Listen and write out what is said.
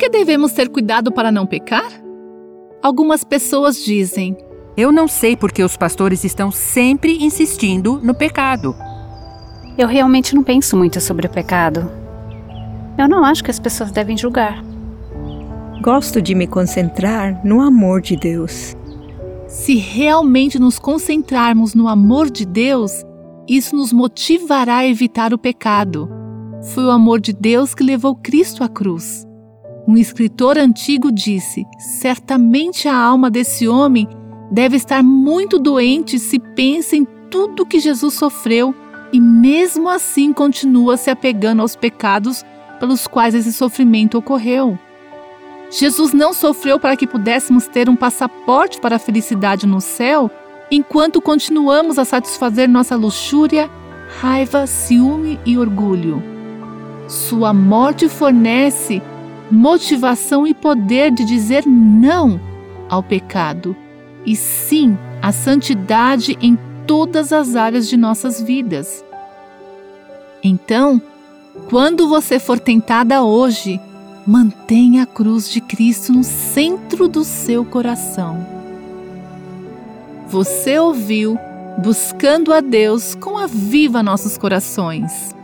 que devemos ter cuidado para não pecar? Algumas pessoas dizem: Eu não sei porque os pastores estão sempre insistindo no pecado. Eu realmente não penso muito sobre o pecado. Eu não acho que as pessoas devem julgar. Gosto de me concentrar no amor de Deus. Se realmente nos concentrarmos no amor de Deus, isso nos motivará a evitar o pecado. Foi o amor de Deus que levou Cristo à cruz. Um escritor antigo disse: certamente a alma desse homem deve estar muito doente se pensa em tudo que Jesus sofreu e mesmo assim continua se apegando aos pecados pelos quais esse sofrimento ocorreu. Jesus não sofreu para que pudéssemos ter um passaporte para a felicidade no céu, enquanto continuamos a satisfazer nossa luxúria, raiva, ciúme e orgulho. Sua morte fornece motivação e poder de dizer não ao pecado e sim à santidade em todas as áreas de nossas vidas. Então, quando você for tentada hoje, mantenha a cruz de Cristo no centro do seu coração. Você ouviu Buscando a Deus com a Viva Nossos Corações.